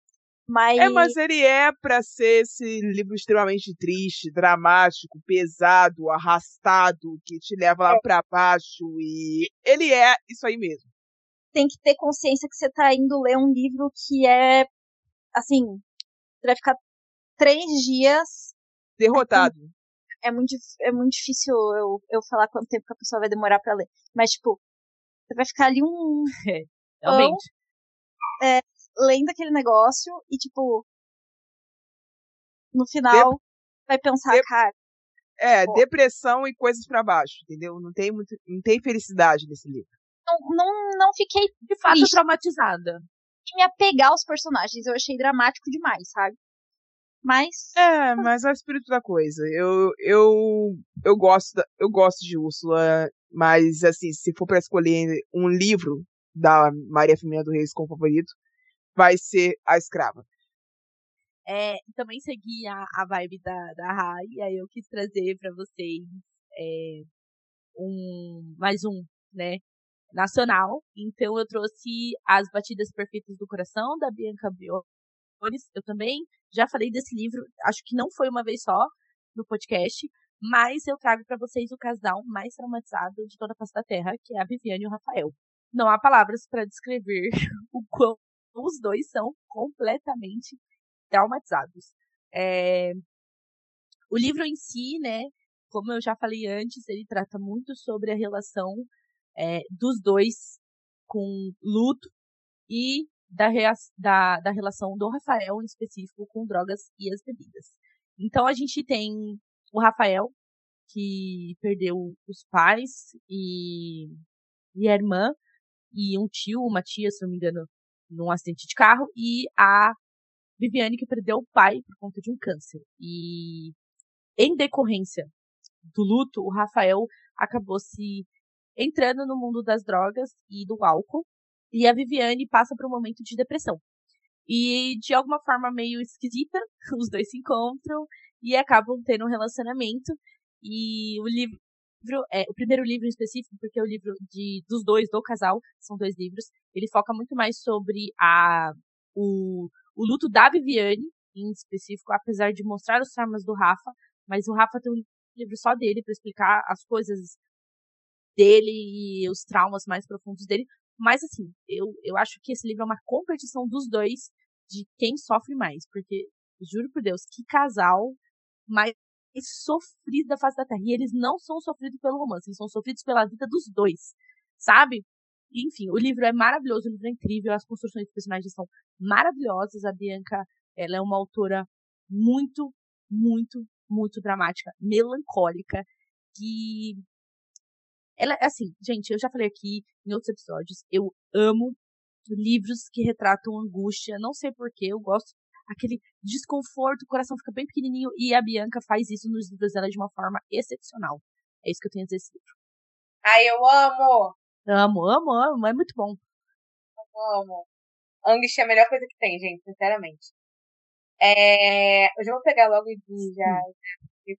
Mas, É, mas ele é pra ser esse livro extremamente triste, dramático, pesado, arrastado, que te leva lá pra baixo e ele é isso aí mesmo. tem que ter consciência que você tá indo ler um livro que é, assim, você vai ficar três dias. Derrotado. É muito, é muito difícil eu, eu falar quanto tempo que a pessoa vai demorar para ler. Mas, tipo, você vai ficar ali um. É, realmente. É, lendo aquele negócio e, tipo, no final, de... vai pensar, de... cara. É, pô, depressão e coisas para baixo, entendeu? Não tem, muito, não tem felicidade nesse livro. Não, não, não fiquei, de fato, triste. traumatizada. E me apegar aos personagens. Eu achei dramático demais, sabe? Mas. É, mas é o espírito da coisa. Eu, eu, eu, gosto, da, eu gosto de Úrsula, mas, assim, se for para escolher um livro da Maria Firmina do Reis como favorito, vai ser A Escrava. É, também segui a, a vibe da, da Rai, e aí eu quis trazer para vocês é, um mais um, né, nacional. Então eu trouxe As Batidas Perfeitas do Coração, da Bianca Briones. Eu também já falei desse livro, acho que não foi uma vez só no podcast, mas eu trago para vocês o casal mais traumatizado de toda a face da Terra, que é a Viviane e o Rafael. Não há palavras para descrever o quão os dois são completamente traumatizados. É... O livro em si, né, como eu já falei antes, ele trata muito sobre a relação é, dos dois com luto e da, da, da relação do Rafael em específico com drogas e as bebidas. Então a gente tem o Rafael, que perdeu os pais e, e a irmã, e um tio, uma tia, se não me engano, num acidente de carro, e a Viviane, que perdeu o pai por conta de um câncer. E em decorrência do luto, o Rafael acabou se entrando no mundo das drogas e do álcool, e a Viviane passa por um momento de depressão. E de alguma forma meio esquisita, os dois se encontram e acabam tendo um relacionamento. E o livro, é, o primeiro livro em específico, porque é o livro de, dos dois, do casal, são dois livros, ele foca muito mais sobre a, o, o luto da Viviane, em específico, apesar de mostrar os traumas do Rafa, mas o Rafa tem um livro só dele para explicar as coisas dele e os traumas mais profundos dele. Mas assim, eu, eu acho que esse livro é uma competição dos dois de quem sofre mais, porque juro por Deus, que casal mais sofrido da face da Terra. E eles não são sofridos pelo romance, eles são sofridos pela vida dos dois, sabe? Enfim, o livro é maravilhoso, o livro é incrível, as construções dos personagens são maravilhosas. A Bianca, ela é uma autora muito, muito, muito dramática, melancólica, que ela, assim, gente, eu já falei aqui em outros episódios, eu amo livros que retratam angústia, não sei porquê, eu gosto aquele desconforto, o coração fica bem pequenininho e a Bianca faz isso nos livros dela de uma forma excepcional. É isso que eu tenho a dizer desse livro. Ai, eu amo! Amo, amo, amo, é muito bom. Eu amo. Angst é a melhor coisa que tem, gente, sinceramente. É, eu já vou pegar logo de já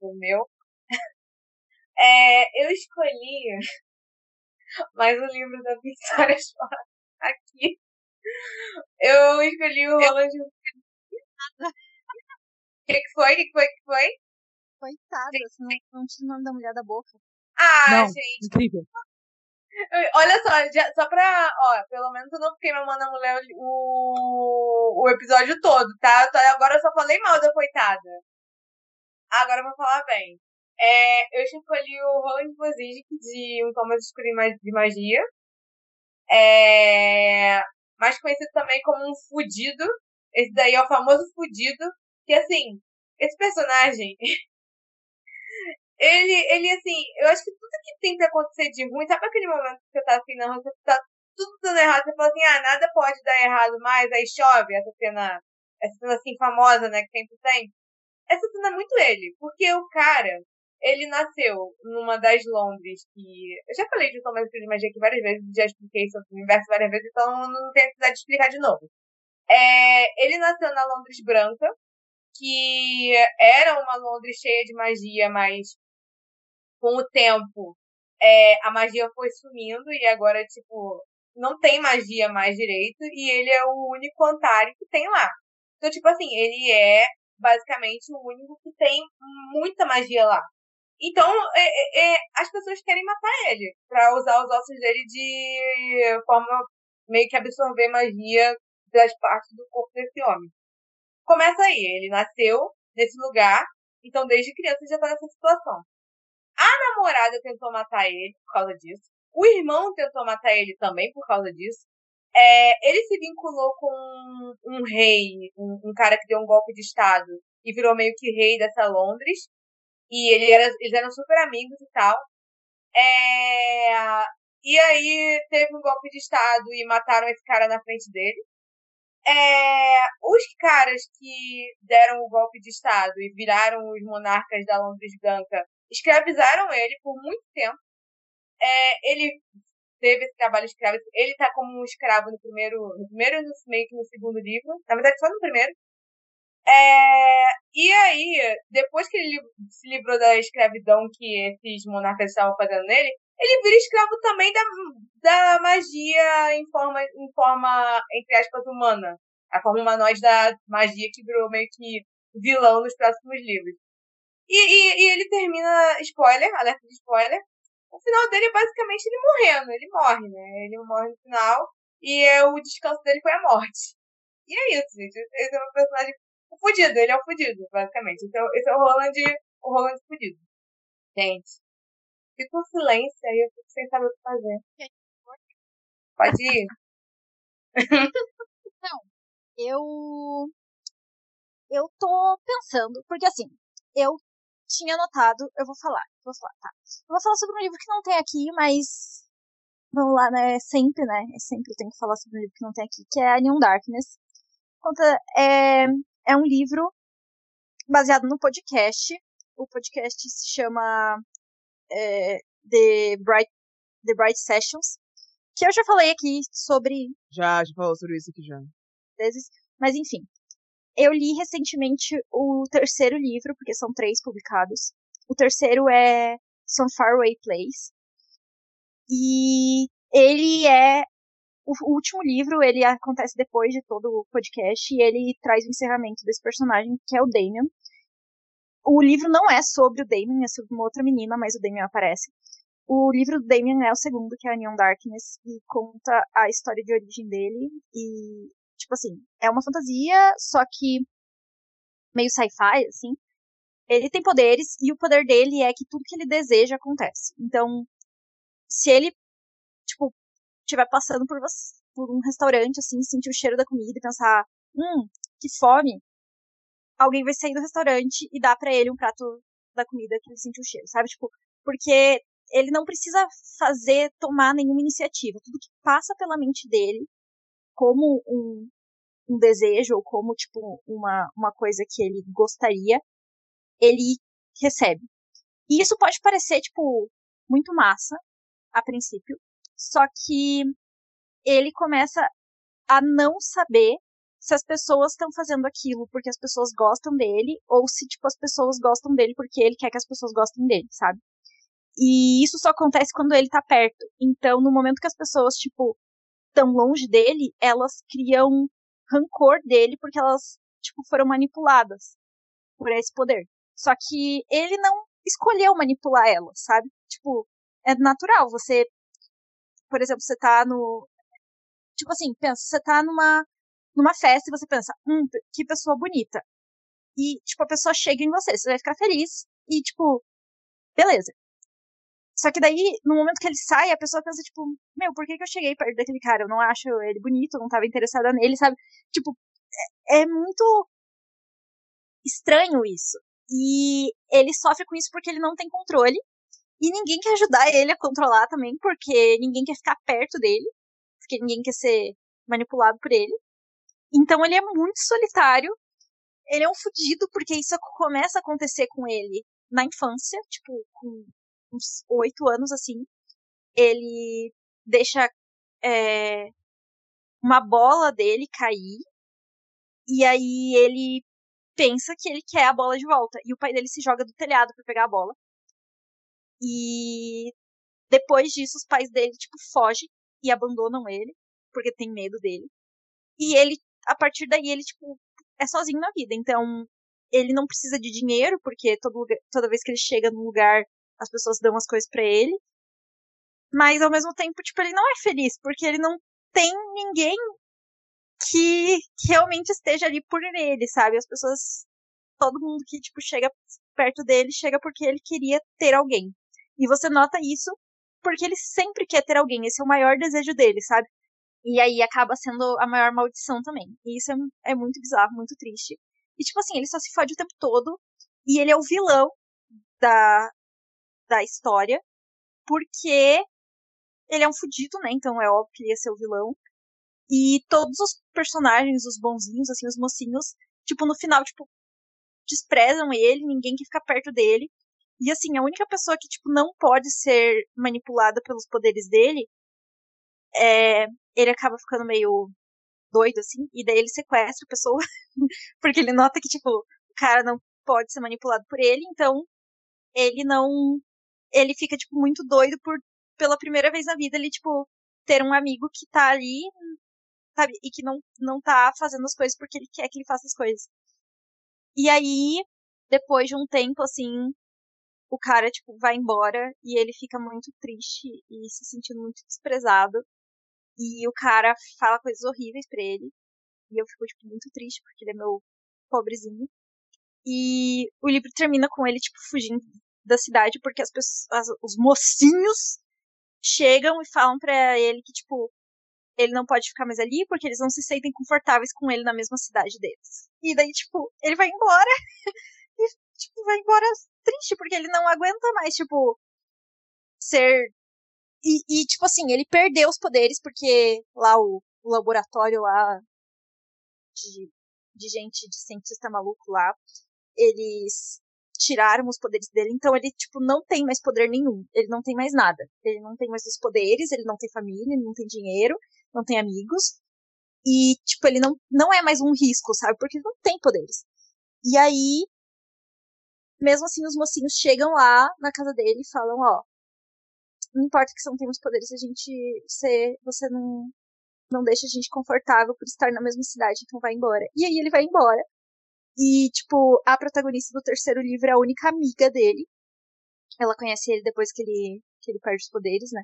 o meu. É, eu escolhi mais um livro da Victoria Schwartz aqui. Eu escolhi o Roland o que, que foi? O que, que foi? que foi? Coitada, você não, não tinha o nome da mulher da boca. Ah, não, gente. Incrível. Olha só, já, só pra. Ó, pelo menos eu não fiquei mamando a mulher o, o episódio todo, tá? Agora eu só falei mal da coitada. Agora eu vou falar bem. É, eu escolhi o Roland Vozic de Um Thomas Escuro de Magia. É, mais conhecido também como um fudido. Esse daí é o famoso fudido. Que assim, esse personagem. ele, ele, assim, eu acho que tudo que tem pra acontecer de ruim, sabe aquele momento que você tá assim rua, você tá tudo dando errado, você fala assim, ah, nada pode dar errado mais, aí chove, essa cena, essa cena assim famosa, né, que sempre tem. Essa cena é muito ele, porque o cara, ele nasceu numa das Londres que. Eu já falei de Thomas de Magia aqui várias vezes, já expliquei sobre o universo várias vezes, então não tenho necessidade de explicar de novo. É, ele nasceu na Londres Branca, que era uma Londres cheia de magia, mas com o tempo é, a magia foi sumindo e agora, tipo, não tem magia mais direito e ele é o único Antari que tem lá. Então, tipo assim, ele é basicamente o único que tem muita magia lá. Então, é, é, é, as pessoas querem matar ele para usar os ossos dele de forma meio que absorver magia das partes do corpo desse homem. Começa aí, ele nasceu nesse lugar, então desde criança já tá nessa situação. A namorada tentou matar ele por causa disso. O irmão tentou matar ele também por causa disso. É, ele se vinculou com um, um rei, um, um, cara que deu um golpe de estado e virou meio que rei dessa Londres. E ele era, eles eram super amigos e tal. É, e aí teve um golpe de estado e mataram esse cara na frente dele. É, os caras que deram o golpe de estado e viraram os monarcas da Londres Branca escravizaram ele por muito tempo. É, ele teve esse trabalho escravo. Ele tá como um escravo no primeiro, no primeiro e meio que no segundo livro. Na verdade, só no primeiro. É, e aí, depois que ele se livrou da escravidão que esses monarcas estavam fazendo nele, ele vira escravo também da, da magia em forma, em forma, entre aspas, humana. A forma humanoide da magia que virou meio que vilão nos próximos livros. E, e, e ele termina, spoiler, alerta de spoiler, o final dele é basicamente ele morrendo. Ele morre, né? Ele morre no final. E é, o descanso dele foi a morte. E é isso, gente. Esse é um personagem o fudido, ele é o fudido, basicamente. Esse é, esse é o Roland, o Roland fudido. Gente. Fica um silêncio aí, eu fico sem saber o que fazer. Pode ir. Não, eu. Eu tô pensando, porque assim, eu tinha anotado, eu vou falar, vou falar, tá. Eu vou falar sobre um livro que não tem aqui, mas vamos lá, né, é sempre, né, é sempre eu tenho que falar sobre um livro que não tem aqui, que é A Neon Darkness. Conta, é, é um livro baseado no podcast, o podcast se chama é, The, Bright, The Bright Sessions, que eu já falei aqui sobre... Já, já falou sobre isso aqui já. Mas enfim, eu li recentemente o terceiro livro, porque são três publicados. O terceiro é Some Faraway Place. E ele é o último livro, ele acontece depois de todo o podcast e ele traz o encerramento desse personagem, que é o Damien. O livro não é sobre o Damien, é sobre uma outra menina, mas o Damien aparece. O livro do Damien é o segundo, que é a Neon Darkness, e conta a história de origem dele e tipo assim, é uma fantasia, só que meio sci-fi, assim. Ele tem poderes e o poder dele é que tudo que ele deseja acontece. Então, se ele, tipo, estiver passando por, você, por um restaurante, assim, sentir o cheiro da comida e pensar, hum, que fome, alguém vai sair do restaurante e dar para ele um prato da comida que ele sentiu o cheiro, sabe? Tipo, porque ele não precisa fazer, tomar nenhuma iniciativa. Tudo que passa pela mente dele, como um, um desejo ou como, tipo, uma, uma coisa que ele gostaria, ele recebe. E isso pode parecer, tipo, muito massa, a princípio, só que ele começa a não saber se as pessoas estão fazendo aquilo porque as pessoas gostam dele ou se, tipo, as pessoas gostam dele porque ele quer que as pessoas gostem dele, sabe? E isso só acontece quando ele tá perto. Então, no momento que as pessoas, tipo, tão longe dele, elas criam rancor dele porque elas, tipo, foram manipuladas por esse poder. Só que ele não escolheu manipular elas, sabe? Tipo, é natural. Você, por exemplo, você tá no. Tipo assim, pensa, você tá numa, numa festa e você pensa, hum, que pessoa bonita. E, tipo, a pessoa chega em você, você vai ficar feliz e, tipo, beleza. Só que daí, no momento que ele sai, a pessoa pensa, tipo, meu, por que, que eu cheguei perto daquele cara? Eu não acho ele bonito, não tava interessada nele, sabe? Tipo, é, é muito estranho isso. E ele sofre com isso porque ele não tem controle. E ninguém quer ajudar ele a controlar também, porque ninguém quer ficar perto dele. Porque ninguém quer ser manipulado por ele. Então ele é muito solitário. Ele é um fudido, porque isso começa a acontecer com ele na infância, tipo, com uns oito anos assim, ele deixa é, uma bola dele cair e aí ele pensa que ele quer a bola de volta e o pai dele se joga do telhado para pegar a bola. E depois disso os pais dele tipo fogem e abandonam ele porque tem medo dele. E ele a partir daí ele tipo é sozinho na vida então ele não precisa de dinheiro porque todo, toda vez que ele chega num lugar as pessoas dão as coisas para ele. Mas ao mesmo tempo, tipo, ele não é feliz, porque ele não tem ninguém que, que realmente esteja ali por ele, sabe? As pessoas, todo mundo que, tipo, chega perto dele, chega porque ele queria ter alguém. E você nota isso porque ele sempre quer ter alguém, esse é o maior desejo dele, sabe? E aí acaba sendo a maior maldição também. E isso é, é muito bizarro, muito triste. E tipo assim, ele só se fode o tempo todo. E ele é o vilão da, da história. Porque ele é um fudido, né? Então é óbvio que ele ia ser o vilão. E todos os personagens, os bonzinhos, assim, os mocinhos, tipo, no final, tipo, desprezam ele, ninguém quer ficar perto dele. E assim, a única pessoa que, tipo, não pode ser manipulada pelos poderes dele, é, ele acaba ficando meio doido, assim, e daí ele sequestra a pessoa, porque ele nota que, tipo, o cara não pode ser manipulado por ele, então ele não. Ele fica, tipo, muito doido por, pela primeira vez na vida, ele, tipo, ter um amigo que tá ali, sabe, e que não, não tá fazendo as coisas porque ele quer que ele faça as coisas. E aí, depois de um tempo, assim, o cara, tipo, vai embora e ele fica muito triste e se sentindo muito desprezado. E o cara fala coisas horríveis para ele. E eu fico, tipo, muito triste porque ele é meu pobrezinho. E o livro termina com ele, tipo, fugindo da cidade porque as pessoas, as, os mocinhos chegam e falam para ele que, tipo, ele não pode ficar mais ali porque eles não se sentem confortáveis com ele na mesma cidade deles. E daí, tipo, ele vai embora e, tipo, vai embora triste, porque ele não aguenta mais, tipo, ser. E, e tipo assim, ele perdeu os poderes porque lá o, o laboratório lá de, de gente, de cientista maluco lá, eles tiraram os poderes dele, então ele, tipo, não tem mais poder nenhum. Ele não tem mais nada. Ele não tem mais os poderes, ele não tem família, ele não tem dinheiro, não tem amigos. E, tipo, ele não, não é mais um risco, sabe? Porque ele não tem poderes. E aí, mesmo assim, os mocinhos chegam lá na casa dele e falam, ó, não importa que você não tenha os poderes, a gente, você, você não, não deixa a gente confortável por estar na mesma cidade, então vai embora. E aí ele vai embora. E, tipo, a protagonista do terceiro livro é a única amiga dele. Ela conhece ele depois que ele, que ele perde os poderes, né?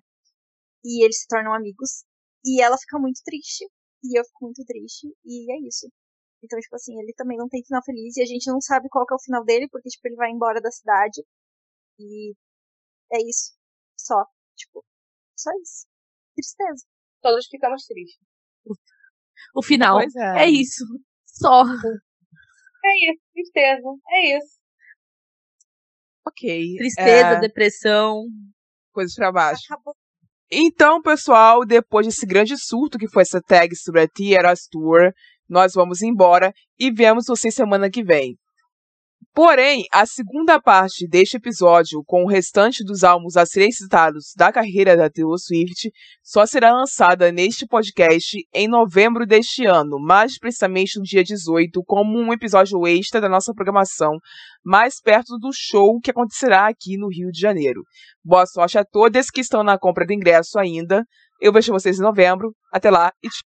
E eles se tornam amigos. E ela fica muito triste. E eu fico muito triste. E é isso. Então, tipo assim, ele também não tem final feliz e a gente não sabe qual que é o final dele, porque, tipo, ele vai embora da cidade. E é isso. Só. Tipo, só isso. Tristeza. Todos ficamos tristes. O final. é. É isso. Só. É isso, tristeza. É isso. Ok. Tristeza, é, depressão. coisas pra baixo. Acabou. Então, pessoal, depois desse grande surto que foi essa tag sobre a Tierras Tour, nós vamos embora e vemos vocês semana que vem. Porém, a segunda parte deste episódio, com o restante dos álbuns a serem citados da carreira da Taylor Swift, só será lançada neste podcast em novembro deste ano, mais precisamente no dia 18, como um episódio extra da nossa programação, mais perto do show que acontecerá aqui no Rio de Janeiro. Boa sorte a todas que estão na compra do ingresso ainda. Eu vejo vocês em novembro. Até lá e tchau.